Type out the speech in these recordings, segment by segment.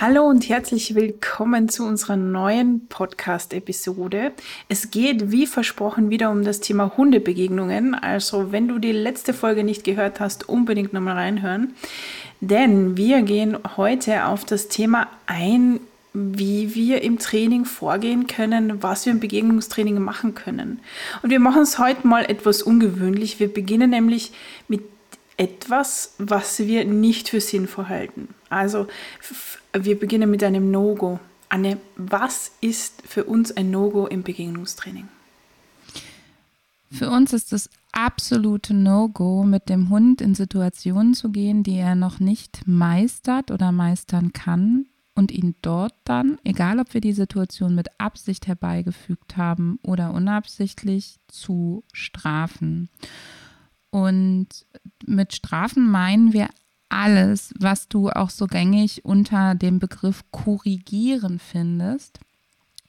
Hallo und herzlich willkommen zu unserer neuen Podcast-Episode. Es geht wie versprochen wieder um das Thema Hundebegegnungen. Also wenn du die letzte Folge nicht gehört hast, unbedingt nochmal reinhören. Denn wir gehen heute auf das Thema ein, wie wir im Training vorgehen können, was wir im Begegnungstraining machen können. Und wir machen es heute mal etwas ungewöhnlich. Wir beginnen nämlich mit etwas, was wir nicht für sinnvoll halten. Also wir beginnen mit einem No-Go. Anne, was ist für uns ein No-Go im Begegnungstraining? Für uns ist das absolute No-Go, mit dem Hund in Situationen zu gehen, die er noch nicht meistert oder meistern kann und ihn dort dann, egal ob wir die Situation mit Absicht herbeigefügt haben oder unabsichtlich, zu strafen. Und mit Strafen meinen wir alles, was du auch so gängig unter dem Begriff korrigieren findest.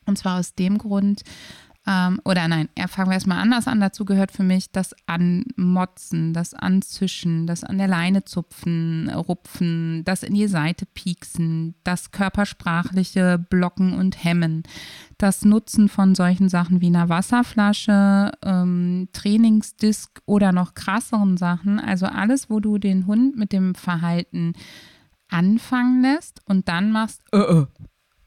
Und zwar aus dem Grund, ähm, oder nein, fangen wir erstmal anders an. Dazu gehört für mich das Anmotzen, das Anzischen, das an der Leine zupfen, rupfen, das in die Seite pieksen, das körpersprachliche Blocken und Hemmen, das Nutzen von solchen Sachen wie einer Wasserflasche, ähm, Trainingsdisk oder noch krasseren Sachen. Also alles, wo du den Hund mit dem Verhalten anfangen lässt und dann machst, äh, äh,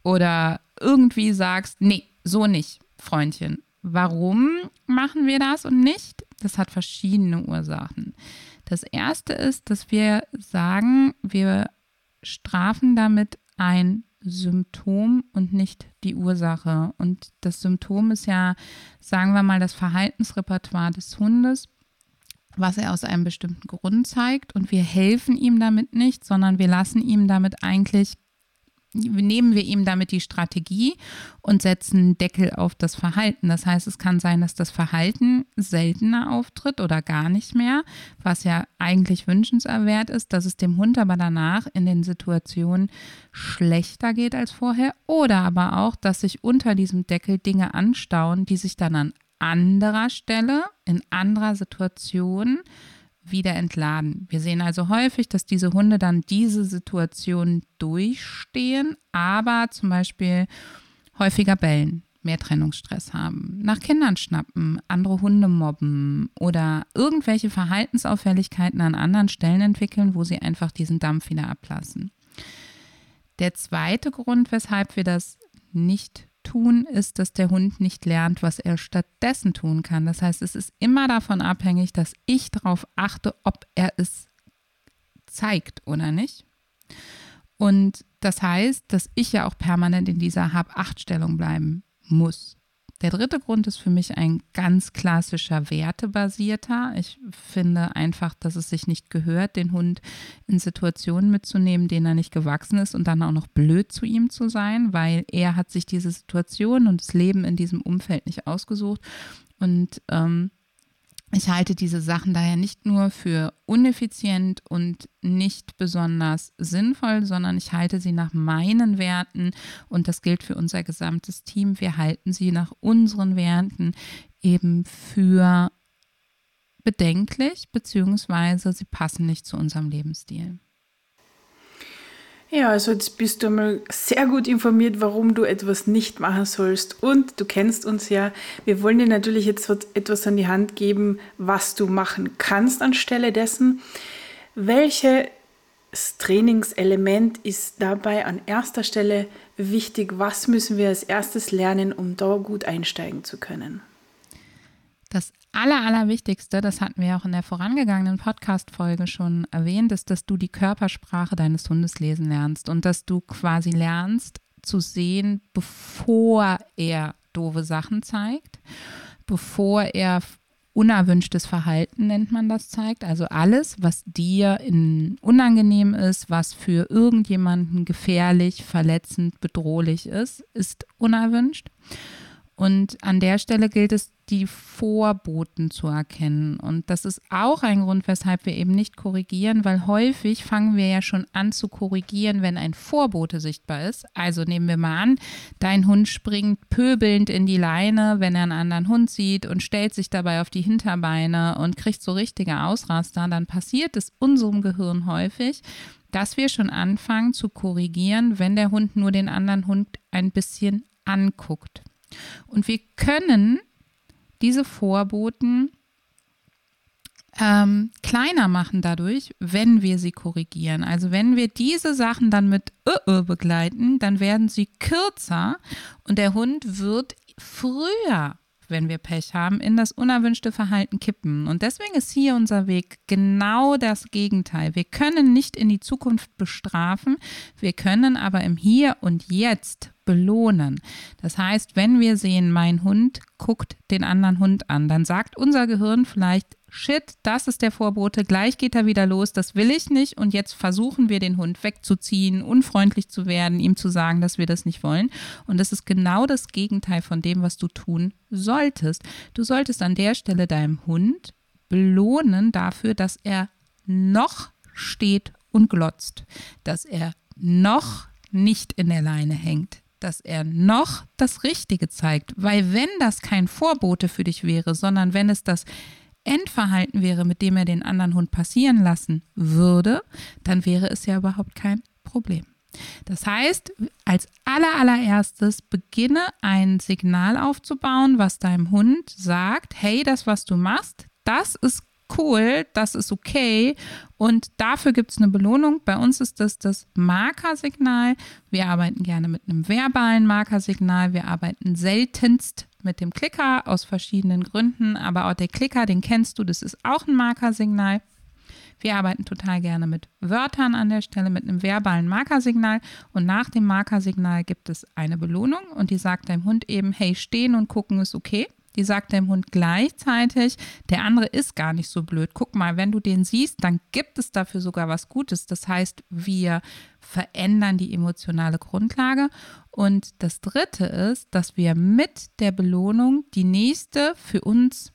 oder irgendwie sagst, nee, so nicht Freundchen. Warum machen wir das und nicht? Das hat verschiedene Ursachen. Das erste ist, dass wir sagen, wir strafen damit ein Symptom und nicht die Ursache. Und das Symptom ist ja, sagen wir mal, das Verhaltensrepertoire des Hundes, was er aus einem bestimmten Grund zeigt. Und wir helfen ihm damit nicht, sondern wir lassen ihm damit eigentlich nehmen wir ihm damit die Strategie und setzen Deckel auf das Verhalten. Das heißt, es kann sein, dass das Verhalten seltener auftritt oder gar nicht mehr, was ja eigentlich wünschenswert ist, dass es dem Hund aber danach in den Situationen schlechter geht als vorher oder aber auch, dass sich unter diesem Deckel Dinge anstauen, die sich dann an anderer Stelle, in anderer Situation wieder entladen. Wir sehen also häufig, dass diese Hunde dann diese Situation durchstehen, aber zum Beispiel häufiger bellen, mehr Trennungsstress haben, nach Kindern schnappen, andere Hunde mobben oder irgendwelche Verhaltensauffälligkeiten an anderen Stellen entwickeln, wo sie einfach diesen Dampf wieder ablassen. Der zweite Grund, weshalb wir das nicht tun, ist, dass der Hund nicht lernt, was er stattdessen tun kann. Das heißt, es ist immer davon abhängig, dass ich darauf achte, ob er es zeigt oder nicht. Und das heißt, dass ich ja auch permanent in dieser Hab-Acht-Stellung bleiben muss. Der dritte Grund ist für mich ein ganz klassischer wertebasierter. Ich finde einfach, dass es sich nicht gehört, den Hund in Situationen mitzunehmen, denen er nicht gewachsen ist und dann auch noch blöd zu ihm zu sein, weil er hat sich diese Situation und das Leben in diesem Umfeld nicht ausgesucht. Und ähm, ich halte diese Sachen daher nicht nur für uneffizient und nicht besonders sinnvoll, sondern ich halte sie nach meinen Werten und das gilt für unser gesamtes Team. Wir halten sie nach unseren Werten eben für bedenklich, beziehungsweise sie passen nicht zu unserem Lebensstil. Ja, also jetzt bist du mal sehr gut informiert, warum du etwas nicht machen sollst. Und du kennst uns ja. Wir wollen dir natürlich jetzt etwas an die Hand geben, was du machen kannst anstelle dessen. Welches Trainingselement ist dabei an erster Stelle wichtig? Was müssen wir als erstes lernen, um da gut einsteigen zu können? Das aller, Allerwichtigste, das hatten wir auch in der vorangegangenen Podcast-Folge schon erwähnt, ist, dass du die Körpersprache deines Hundes lesen lernst und dass du quasi lernst zu sehen, bevor er doofe Sachen zeigt, bevor er unerwünschtes Verhalten nennt man das zeigt. Also alles, was dir in unangenehm ist, was für irgendjemanden gefährlich, verletzend, bedrohlich ist, ist unerwünscht. Und an der Stelle gilt es, die Vorboten zu erkennen. Und das ist auch ein Grund, weshalb wir eben nicht korrigieren, weil häufig fangen wir ja schon an zu korrigieren, wenn ein Vorbote sichtbar ist. Also nehmen wir mal an, dein Hund springt pöbelnd in die Leine, wenn er einen anderen Hund sieht und stellt sich dabei auf die Hinterbeine und kriegt so richtige Ausraster, dann passiert es unserem Gehirn häufig, dass wir schon anfangen zu korrigieren, wenn der Hund nur den anderen Hund ein bisschen anguckt. Und wir können diese Vorboten ähm, kleiner machen dadurch, wenn wir sie korrigieren. Also wenn wir diese Sachen dann mit Ö -Ö begleiten, dann werden sie kürzer und der Hund wird früher wenn wir Pech haben, in das unerwünschte Verhalten kippen. Und deswegen ist hier unser Weg genau das Gegenteil. Wir können nicht in die Zukunft bestrafen, wir können aber im Hier und Jetzt belohnen. Das heißt, wenn wir sehen, mein Hund guckt den anderen Hund an, dann sagt unser Gehirn vielleicht, shit, das ist der Vorbote, gleich geht er wieder los, das will ich nicht und jetzt versuchen wir den Hund wegzuziehen, unfreundlich zu werden, ihm zu sagen, dass wir das nicht wollen. Und das ist genau das Gegenteil von dem, was du tun solltest. Du solltest an der Stelle deinem Hund belohnen dafür, dass er noch steht und glotzt, dass er noch nicht in der Leine hängt, dass er noch das Richtige zeigt. Weil wenn das kein Vorbote für dich wäre, sondern wenn es das Endverhalten wäre, mit dem er den anderen Hund passieren lassen würde, dann wäre es ja überhaupt kein Problem. Das heißt, als allerallererstes beginne ein Signal aufzubauen, was deinem Hund sagt, hey, das, was du machst, das ist cool, das ist okay und dafür gibt es eine Belohnung. Bei uns ist das das Markersignal. Wir arbeiten gerne mit einem verbalen Markersignal. Wir arbeiten seltenst mit dem Klicker aus verschiedenen Gründen, aber auch der Klicker, den kennst du, das ist auch ein Markersignal. Wir arbeiten total gerne mit Wörtern an der Stelle, mit einem verbalen Markersignal. Und nach dem Markersignal gibt es eine Belohnung und die sagt deinem Hund eben, hey, stehen und gucken ist okay. Die sagt dem Hund gleichzeitig, der andere ist gar nicht so blöd. Guck mal, wenn du den siehst, dann gibt es dafür sogar was Gutes. Das heißt, wir verändern die emotionale Grundlage. Und das Dritte ist, dass wir mit der Belohnung die nächste für uns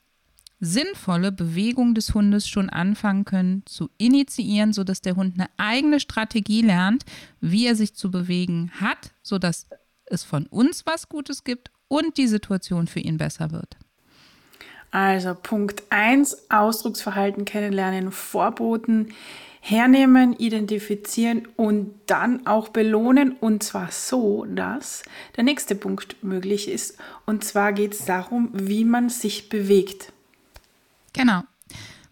sinnvolle Bewegung des Hundes schon anfangen können zu initiieren, sodass der Hund eine eigene Strategie lernt, wie er sich zu bewegen hat, sodass es von uns was Gutes gibt und die Situation für ihn besser wird. Also Punkt 1, Ausdrucksverhalten kennenlernen, Vorboten hernehmen, identifizieren und dann auch belohnen. Und zwar so, dass der nächste Punkt möglich ist. Und zwar geht es darum, wie man sich bewegt. Genau.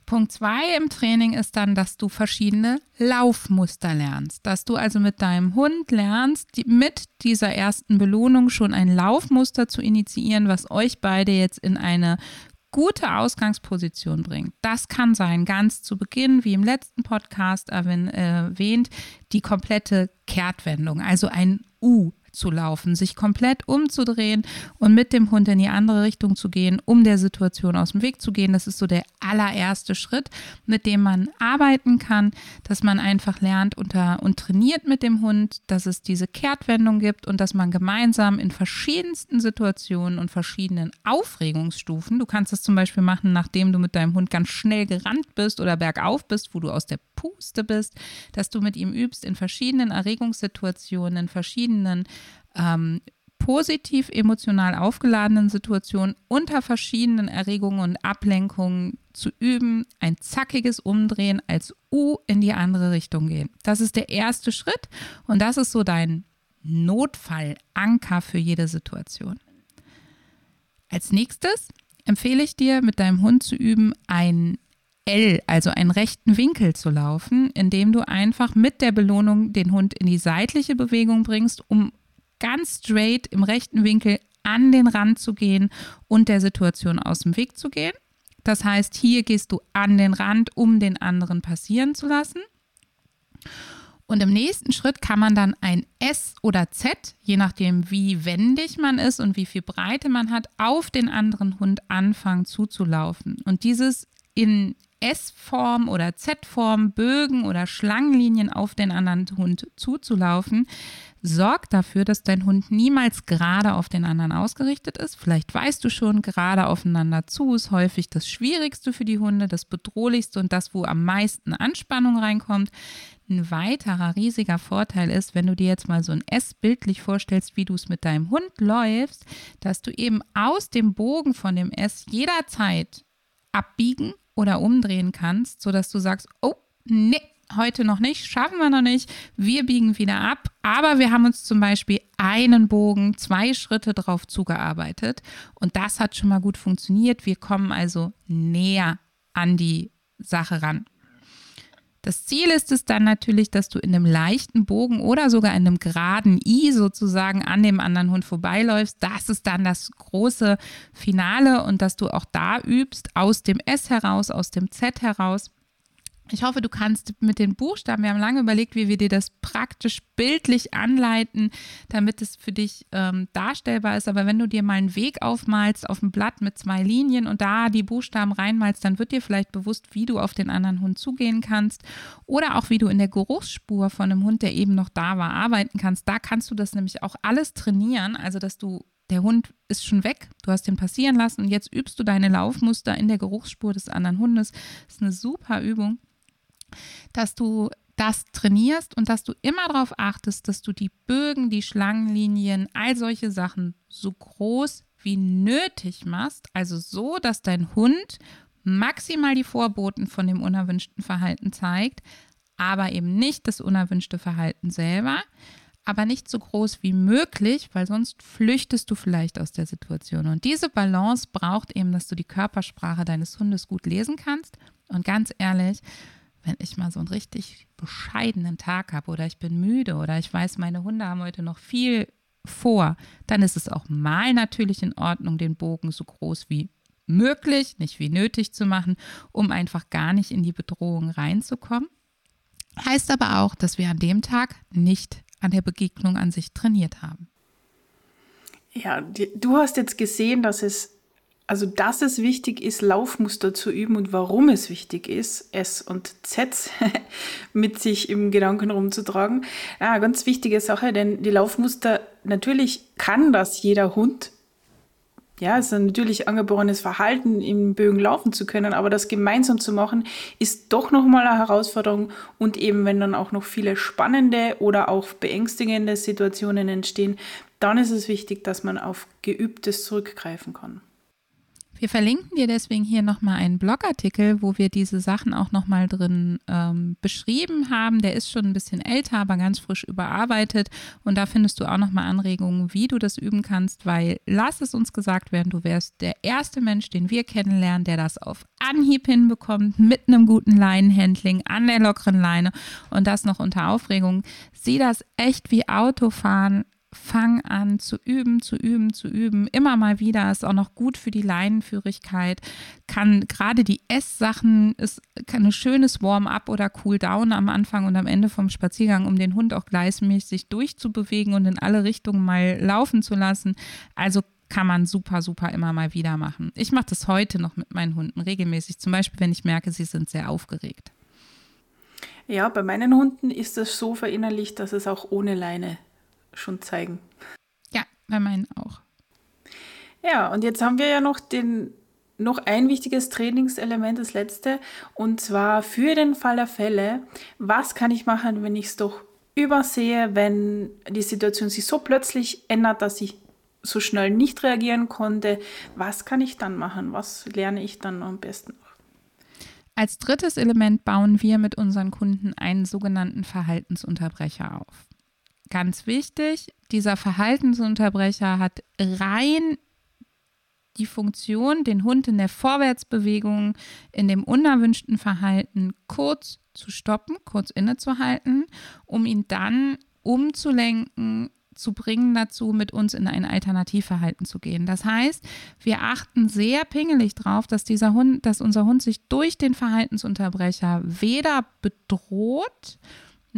Punkt zwei im Training ist dann, dass du verschiedene Laufmuster lernst. Dass du also mit deinem Hund lernst, die, mit dieser ersten Belohnung schon ein Laufmuster zu initiieren, was euch beide jetzt in eine gute Ausgangsposition bringt. Das kann sein, ganz zu Beginn, wie im letzten Podcast erwähnt, die komplette Kehrtwendung, also ein U zu laufen, sich komplett umzudrehen und mit dem Hund in die andere Richtung zu gehen, um der Situation aus dem Weg zu gehen. Das ist so der allererste Schritt, mit dem man arbeiten kann, dass man einfach lernt unter, und trainiert mit dem Hund, dass es diese Kehrtwendung gibt und dass man gemeinsam in verschiedensten Situationen und verschiedenen Aufregungsstufen, du kannst es zum Beispiel machen, nachdem du mit deinem Hund ganz schnell gerannt bist oder bergauf bist, wo du aus der Puste bist, dass du mit ihm übst in verschiedenen Erregungssituationen, in verschiedenen ähm, positiv emotional aufgeladenen Situationen unter verschiedenen Erregungen und Ablenkungen zu üben, ein zackiges Umdrehen als U in die andere Richtung gehen. Das ist der erste Schritt und das ist so dein Notfallanker für jede Situation. Als nächstes empfehle ich dir, mit deinem Hund zu üben, ein L, also einen rechten Winkel zu laufen, indem du einfach mit der Belohnung den Hund in die seitliche Bewegung bringst, um ganz straight im rechten Winkel an den Rand zu gehen und der Situation aus dem Weg zu gehen. Das heißt, hier gehst du an den Rand, um den anderen passieren zu lassen. Und im nächsten Schritt kann man dann ein S oder Z, je nachdem wie wendig man ist und wie viel Breite man hat, auf den anderen Hund anfangen zuzulaufen. Und dieses in S-Form oder Z-Form, Bögen oder Schlangenlinien auf den anderen Hund zuzulaufen, sorgt dafür, dass dein Hund niemals gerade auf den anderen ausgerichtet ist. Vielleicht weißt du schon, gerade aufeinander zu ist häufig das Schwierigste für die Hunde, das Bedrohlichste und das, wo am meisten Anspannung reinkommt. Ein weiterer riesiger Vorteil ist, wenn du dir jetzt mal so ein S bildlich vorstellst, wie du es mit deinem Hund läufst, dass du eben aus dem Bogen von dem S jederzeit abbiegen oder umdrehen kannst, sodass du sagst, oh, nee, heute noch nicht, schaffen wir noch nicht, wir biegen wieder ab, aber wir haben uns zum Beispiel einen Bogen, zwei Schritte drauf zugearbeitet und das hat schon mal gut funktioniert. Wir kommen also näher an die Sache ran. Das Ziel ist es dann natürlich, dass du in einem leichten Bogen oder sogar in einem geraden I sozusagen an dem anderen Hund vorbeiläufst. Das ist dann das große Finale und dass du auch da übst, aus dem S heraus, aus dem Z heraus. Ich hoffe, du kannst mit den Buchstaben, wir haben lange überlegt, wie wir dir das praktisch bildlich anleiten, damit es für dich ähm, darstellbar ist. Aber wenn du dir mal einen Weg aufmalst auf dem Blatt mit zwei Linien und da die Buchstaben reinmalst, dann wird dir vielleicht bewusst, wie du auf den anderen Hund zugehen kannst oder auch wie du in der Geruchsspur von einem Hund, der eben noch da war, arbeiten kannst. Da kannst du das nämlich auch alles trainieren, also dass du der Hund ist schon weg, du hast ihn passieren lassen und jetzt übst du deine Laufmuster in der Geruchsspur des anderen Hundes. Das ist eine super Übung dass du das trainierst und dass du immer darauf achtest, dass du die Bögen, die Schlangenlinien, all solche Sachen so groß wie nötig machst. Also so, dass dein Hund maximal die Vorboten von dem unerwünschten Verhalten zeigt, aber eben nicht das unerwünschte Verhalten selber, aber nicht so groß wie möglich, weil sonst flüchtest du vielleicht aus der Situation. Und diese Balance braucht eben, dass du die Körpersprache deines Hundes gut lesen kannst. Und ganz ehrlich, wenn ich mal so einen richtig bescheidenen Tag habe oder ich bin müde oder ich weiß, meine Hunde haben heute noch viel vor, dann ist es auch mal natürlich in Ordnung, den Bogen so groß wie möglich, nicht wie nötig zu machen, um einfach gar nicht in die Bedrohung reinzukommen. Heißt aber auch, dass wir an dem Tag nicht an der Begegnung an sich trainiert haben. Ja, du hast jetzt gesehen, dass es also, dass es wichtig ist, Laufmuster zu üben und warum es wichtig ist, S und Z mit sich im Gedanken rumzutragen. Ja, ganz wichtige Sache, denn die Laufmuster, natürlich kann das jeder Hund. Ja, es ist ein natürlich angeborenes Verhalten, im Bögen laufen zu können, aber das gemeinsam zu machen, ist doch nochmal eine Herausforderung. Und eben, wenn dann auch noch viele spannende oder auch beängstigende Situationen entstehen, dann ist es wichtig, dass man auf Geübtes zurückgreifen kann. Wir verlinken dir deswegen hier nochmal einen Blogartikel, wo wir diese Sachen auch nochmal drin ähm, beschrieben haben. Der ist schon ein bisschen älter, aber ganz frisch überarbeitet. Und da findest du auch nochmal Anregungen, wie du das üben kannst, weil lass es uns gesagt werden, du wärst der erste Mensch, den wir kennenlernen, der das auf Anhieb hinbekommt, mit einem guten Leinenhandling, an der lockeren Leine und das noch unter Aufregung. Sieh das echt wie Autofahren fang an zu üben, zu üben, zu üben. Immer mal wieder ist auch noch gut für die Leinenführigkeit. Kann gerade die Esssachen ist ein schönes Warm-up oder Cool-down am Anfang und am Ende vom Spaziergang, um den Hund auch gleichmäßig durchzubewegen und in alle Richtungen mal laufen zu lassen. Also kann man super, super immer mal wieder machen. Ich mache das heute noch mit meinen Hunden regelmäßig, zum Beispiel, wenn ich merke, sie sind sehr aufgeregt. Ja, bei meinen Hunden ist das so verinnerlicht, dass es auch ohne Leine schon zeigen. Ja, bei meinen auch. Ja, und jetzt haben wir ja noch den noch ein wichtiges Trainingselement, das letzte, und zwar für den Fall der Fälle, was kann ich machen, wenn ich es doch übersehe, wenn die Situation sich so plötzlich ändert, dass ich so schnell nicht reagieren konnte. Was kann ich dann machen? Was lerne ich dann am besten? Als drittes Element bauen wir mit unseren Kunden einen sogenannten Verhaltensunterbrecher auf ganz wichtig, dieser Verhaltensunterbrecher hat rein die Funktion, den Hund in der Vorwärtsbewegung, in dem unerwünschten Verhalten kurz zu stoppen, kurz innezuhalten, um ihn dann umzulenken, zu bringen dazu, mit uns in ein Alternativverhalten zu gehen. Das heißt, wir achten sehr pingelig darauf, dass dieser Hund, dass unser Hund sich durch den Verhaltensunterbrecher weder bedroht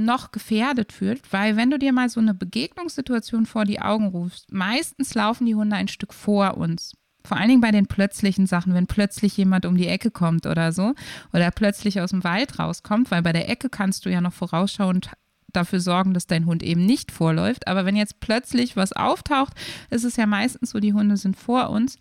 noch gefährdet fühlt, weil wenn du dir mal so eine Begegnungssituation vor die Augen rufst, meistens laufen die Hunde ein Stück vor uns. Vor allen Dingen bei den plötzlichen Sachen, wenn plötzlich jemand um die Ecke kommt oder so oder plötzlich aus dem Wald rauskommt, weil bei der Ecke kannst du ja noch vorausschauend dafür sorgen, dass dein Hund eben nicht vorläuft. Aber wenn jetzt plötzlich was auftaucht, ist es ja meistens so, die Hunde sind vor uns.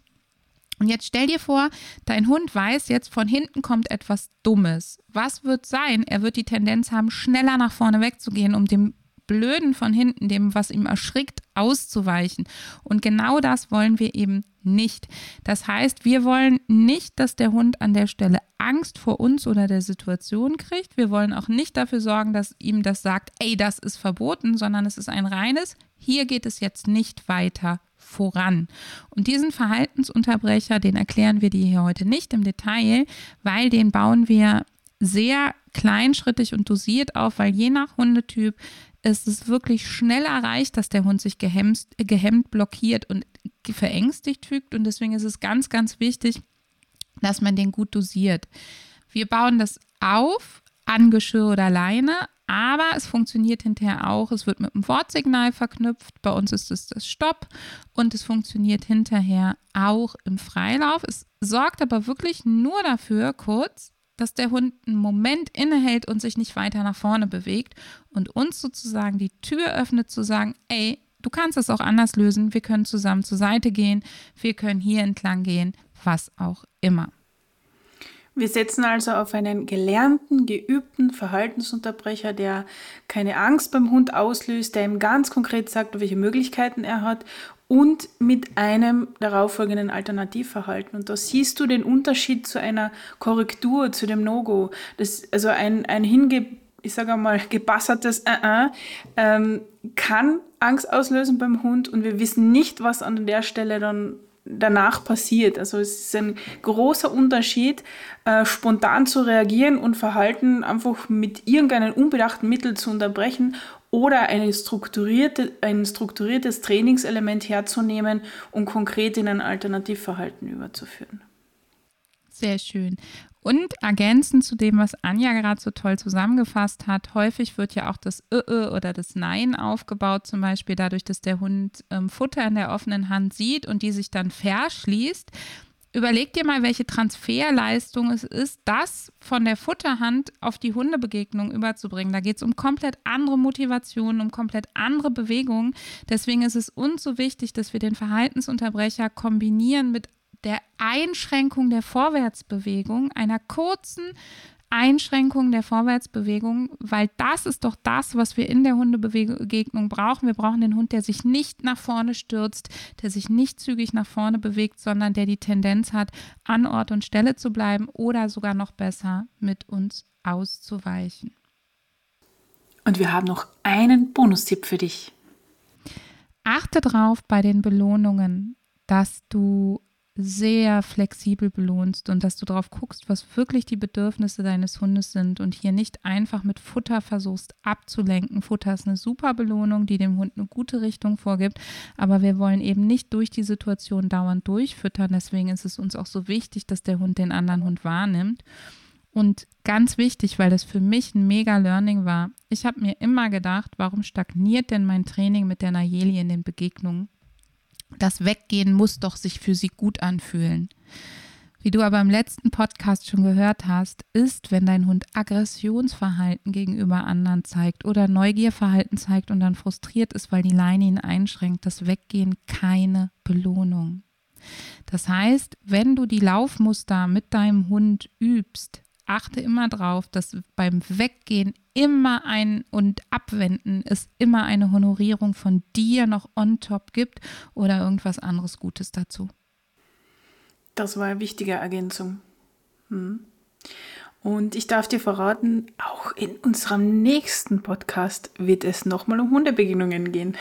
Und jetzt stell dir vor, dein Hund weiß jetzt, von hinten kommt etwas Dummes. Was wird sein? Er wird die Tendenz haben, schneller nach vorne wegzugehen, um dem Blöden von hinten, dem, was ihm erschrickt, auszuweichen. Und genau das wollen wir eben nicht. Das heißt, wir wollen nicht, dass der Hund an der Stelle Angst vor uns oder der Situation kriegt. Wir wollen auch nicht dafür sorgen, dass ihm das sagt, ey, das ist verboten, sondern es ist ein reines, hier geht es jetzt nicht weiter voran. Und diesen Verhaltensunterbrecher, den erklären wir dir hier heute nicht im Detail, weil den bauen wir sehr kleinschrittig und dosiert auf, weil je nach Hundetyp ist es wirklich schnell erreicht, dass der Hund sich gehemmt, gehemmt blockiert und verängstigt fügt. Und deswegen ist es ganz, ganz wichtig, dass man den gut dosiert. Wir bauen das auf an Geschirr oder Leine, aber es funktioniert hinterher auch. Es wird mit einem Wortsignal verknüpft. Bei uns ist es das Stopp und es funktioniert hinterher auch im Freilauf. Es sorgt aber wirklich nur dafür, kurz, dass der Hund einen Moment innehält und sich nicht weiter nach vorne bewegt und uns sozusagen die Tür öffnet zu sagen, ey, du kannst es auch anders lösen, wir können zusammen zur Seite gehen, wir können hier entlang gehen, was auch immer. Wir setzen also auf einen gelernten, geübten Verhaltensunterbrecher, der keine Angst beim Hund auslöst, der ihm ganz konkret sagt, welche Möglichkeiten er hat und mit einem darauffolgenden Alternativverhalten. Und da siehst du den Unterschied zu einer Korrektur, zu dem No-Go. also ein, ein hinge, ich sage mal, gebassertes äh, äh, kann Angst auslösen beim Hund und wir wissen nicht, was an der Stelle dann danach passiert. Also es ist ein großer Unterschied, äh, spontan zu reagieren und Verhalten einfach mit irgendeinem unbedachten Mittel zu unterbrechen oder eine strukturierte, ein strukturiertes Trainingselement herzunehmen und konkret in ein Alternativverhalten überzuführen. Sehr schön. Und ergänzend zu dem, was Anja gerade so toll zusammengefasst hat, häufig wird ja auch das Ö oder das Nein aufgebaut, zum Beispiel dadurch, dass der Hund ähm, Futter in der offenen Hand sieht und die sich dann verschließt. Überleg dir mal, welche Transferleistung es ist, das von der Futterhand auf die Hundebegegnung überzubringen. Da geht es um komplett andere Motivationen, um komplett andere Bewegungen. Deswegen ist es uns so wichtig, dass wir den Verhaltensunterbrecher kombinieren mit der Einschränkung der Vorwärtsbewegung, einer kurzen Einschränkung der Vorwärtsbewegung, weil das ist doch das, was wir in der Hundebegegnung brauchen. Wir brauchen den Hund, der sich nicht nach vorne stürzt, der sich nicht zügig nach vorne bewegt, sondern der die Tendenz hat, an Ort und Stelle zu bleiben oder sogar noch besser mit uns auszuweichen. Und wir haben noch einen Bonustipp für dich. Achte drauf bei den Belohnungen, dass du sehr flexibel belohnst und dass du darauf guckst, was wirklich die Bedürfnisse deines Hundes sind und hier nicht einfach mit Futter versuchst abzulenken. Futter ist eine super Belohnung, die dem Hund eine gute Richtung vorgibt, aber wir wollen eben nicht durch die Situation dauernd durchfüttern. Deswegen ist es uns auch so wichtig, dass der Hund den anderen Hund wahrnimmt. Und ganz wichtig, weil das für mich ein mega Learning war, ich habe mir immer gedacht, warum stagniert denn mein Training mit der Nayeli in den Begegnungen? Das Weggehen muss doch sich für sie gut anfühlen. Wie du aber im letzten Podcast schon gehört hast, ist, wenn dein Hund Aggressionsverhalten gegenüber anderen zeigt oder Neugierverhalten zeigt und dann frustriert ist, weil die Leine ihn einschränkt, das Weggehen keine Belohnung. Das heißt, wenn du die Laufmuster mit deinem Hund übst, achte immer darauf, dass beim Weggehen immer ein und Abwenden es immer eine Honorierung von dir noch on top gibt oder irgendwas anderes Gutes dazu. Das war eine wichtige Ergänzung. Hm. Und ich darf dir verraten, auch in unserem nächsten Podcast wird es nochmal um Hundebegegnungen gehen.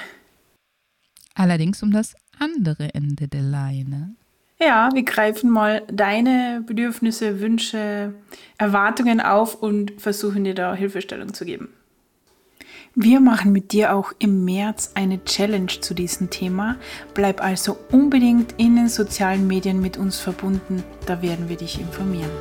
Allerdings um das andere Ende der Leine. Ja, wir greifen mal deine Bedürfnisse, Wünsche, Erwartungen auf und versuchen dir da Hilfestellung zu geben. Wir machen mit dir auch im März eine Challenge zu diesem Thema. Bleib also unbedingt in den sozialen Medien mit uns verbunden, da werden wir dich informieren.